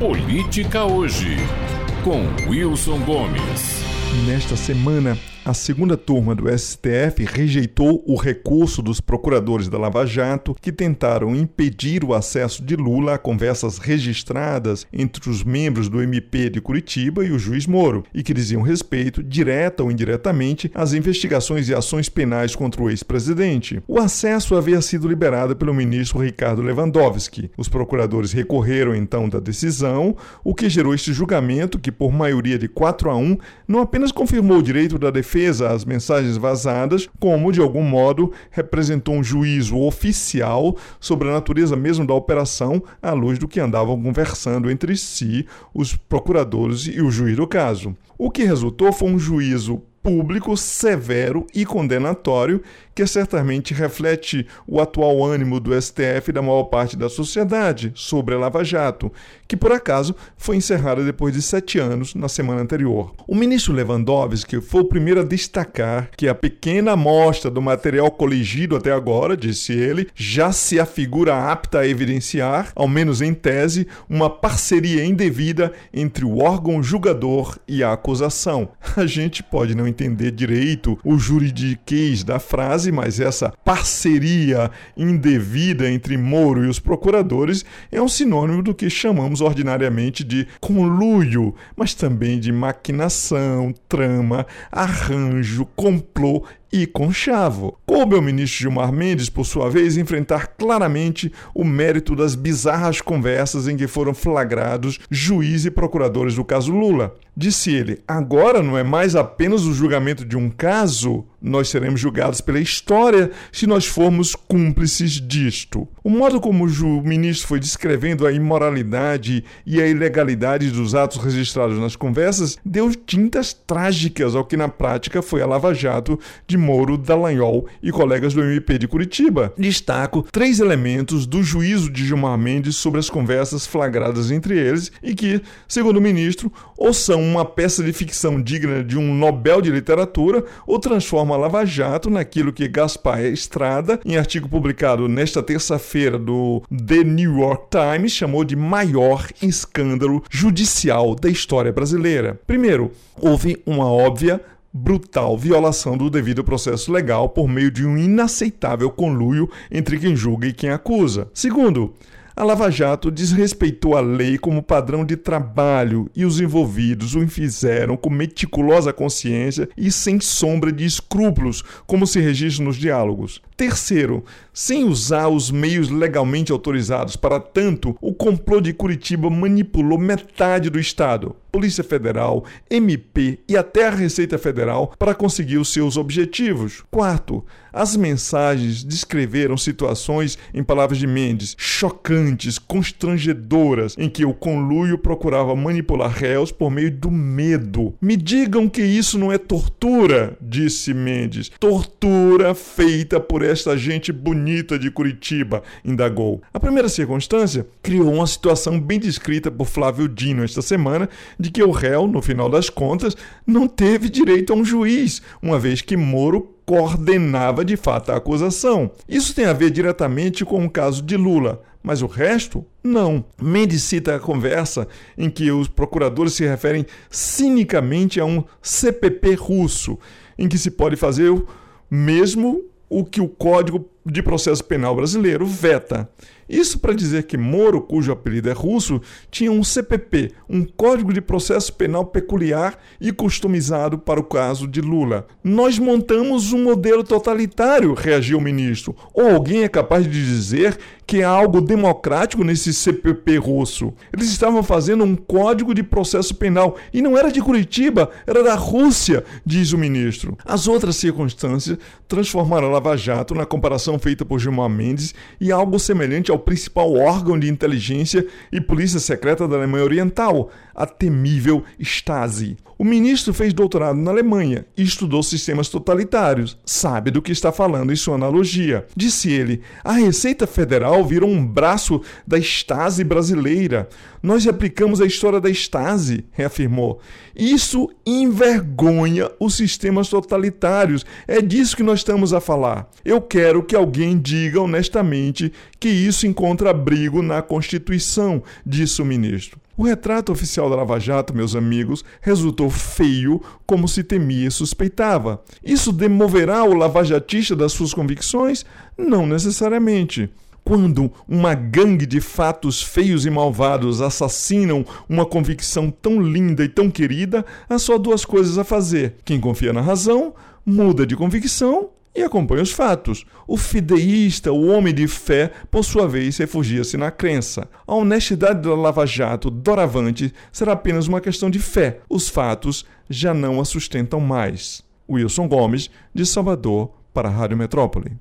Política Hoje, com Wilson Gomes. Nesta semana, a segunda turma do STF rejeitou o recurso dos procuradores da Lava Jato que tentaram impedir o acesso de Lula a conversas registradas entre os membros do MP de Curitiba e o juiz Moro e que diziam respeito, direta ou indiretamente, às investigações e ações penais contra o ex-presidente. O acesso havia sido liberado pelo ministro Ricardo Lewandowski. Os procuradores recorreram então da decisão, o que gerou este julgamento que, por maioria de 4 a 1, não apenas confirmou o direito da defesa defesa às mensagens vazadas, como, de algum modo, representou um juízo oficial sobre a natureza mesmo da operação, à luz do que andavam conversando entre si os procuradores e o juiz do caso. O que resultou foi um juízo público, severo e condenatório, que certamente reflete o atual ânimo do STF e da maior parte da sociedade sobre a Lava Jato, que por acaso foi encerrada depois de sete anos na semana anterior. O ministro Lewandowski foi o primeiro a destacar que a pequena amostra do material coligido até agora, disse ele, já se afigura apta a evidenciar, ao menos em tese, uma parceria indevida entre o órgão julgador e a acusação. A gente pode não entender direito o juridiquês da frase, mas essa parceria indevida entre Moro e os procuradores é um sinônimo do que chamamos ordinariamente de conluio, mas também de maquinação, trama, arranjo, complô e conchavo. Coube ao ministro Gilmar Mendes, por sua vez, enfrentar claramente o mérito das bizarras conversas em que foram flagrados juiz e procuradores do caso Lula. Disse ele: agora não é mais apenas o julgamento de um caso, nós seremos julgados pela história se nós formos cúmplices disto. O modo como o ministro foi descrevendo a imoralidade e a ilegalidade dos atos registrados nas conversas deu tintas trágicas ao que na prática foi a Lava Jato de Moro, Dallagnol e colegas do MP de Curitiba. Destaco três elementos do juízo de Gilmar Mendes sobre as conversas flagradas entre eles e que, segundo o ministro, ou são uma peça de ficção digna de um Nobel de Literatura ou transforma a Lava Jato naquilo que Gaspar Estrada, em artigo publicado nesta terça-feira do The New York Times, chamou de maior escândalo judicial da história brasileira. Primeiro, houve uma óbvia brutal violação do devido processo legal por meio de um inaceitável conluio entre quem julga e quem acusa. Segundo, a Lava Jato desrespeitou a lei como padrão de trabalho e os envolvidos o fizeram com meticulosa consciência e sem sombra de escrúpulos, como se registra nos diálogos. Terceiro, sem usar os meios legalmente autorizados para tanto, o complô de Curitiba manipulou metade do Estado, Polícia Federal, MP e até a Receita Federal para conseguir os seus objetivos. Quarto, as mensagens descreveram situações, em palavras de Mendes, chocantes, constrangedoras, em que o conluio procurava manipular réus por meio do medo. Me digam que isso não é tortura, disse Mendes. Tortura feita por esta gente bonita de Curitiba, indagou. A primeira circunstância criou uma situação bem descrita por Flávio Dino esta semana, de que o réu, no final das contas, não teve direito a um juiz, uma vez que Moro coordenava de fato a acusação. Isso tem a ver diretamente com o caso de Lula, mas o resto não. Mendes cita a conversa em que os procuradores se referem cinicamente a um CPP russo, em que se pode fazer mesmo o que o Código de Processo Penal brasileiro veta. Isso para dizer que Moro, cujo apelido é russo, tinha um CPP, um Código de Processo Penal peculiar e customizado para o caso de Lula. Nós montamos um modelo totalitário, reagiu o ministro. Ou alguém é capaz de dizer que há algo democrático nesse CPP russo? Eles estavam fazendo um Código de Processo Penal e não era de Curitiba, era da Rússia, diz o ministro. As outras circunstâncias transformaram a Lava Jato na comparação feita por Gilmar Mendes e algo semelhante ao principal órgão de inteligência e polícia secreta da Alemanha Oriental, a temível Stasi. O ministro fez doutorado na Alemanha e estudou sistemas totalitários. Sabe do que está falando em sua analogia. Disse ele: a Receita Federal virou um braço da Stasi brasileira. Nós replicamos a história da Stasi, reafirmou. Isso envergonha os sistemas totalitários. É disso que nós estamos a falar. Eu quero que alguém diga honestamente que isso encontra abrigo na Constituição, disse o ministro. O retrato oficial da Lava Jato, meus amigos, resultou feio como se temia e suspeitava. Isso demoverá o lavajatista das suas convicções? Não necessariamente. Quando uma gangue de fatos feios e malvados assassinam uma convicção tão linda e tão querida, há só duas coisas a fazer: quem confia na razão muda de convicção e acompanha os fatos. O fideísta, o homem de fé, por sua vez, refugia-se na crença. A honestidade da Lava Jato doravante será apenas uma questão de fé. Os fatos já não a sustentam mais. Wilson Gomes, de Salvador, para a Rádio Metrópole.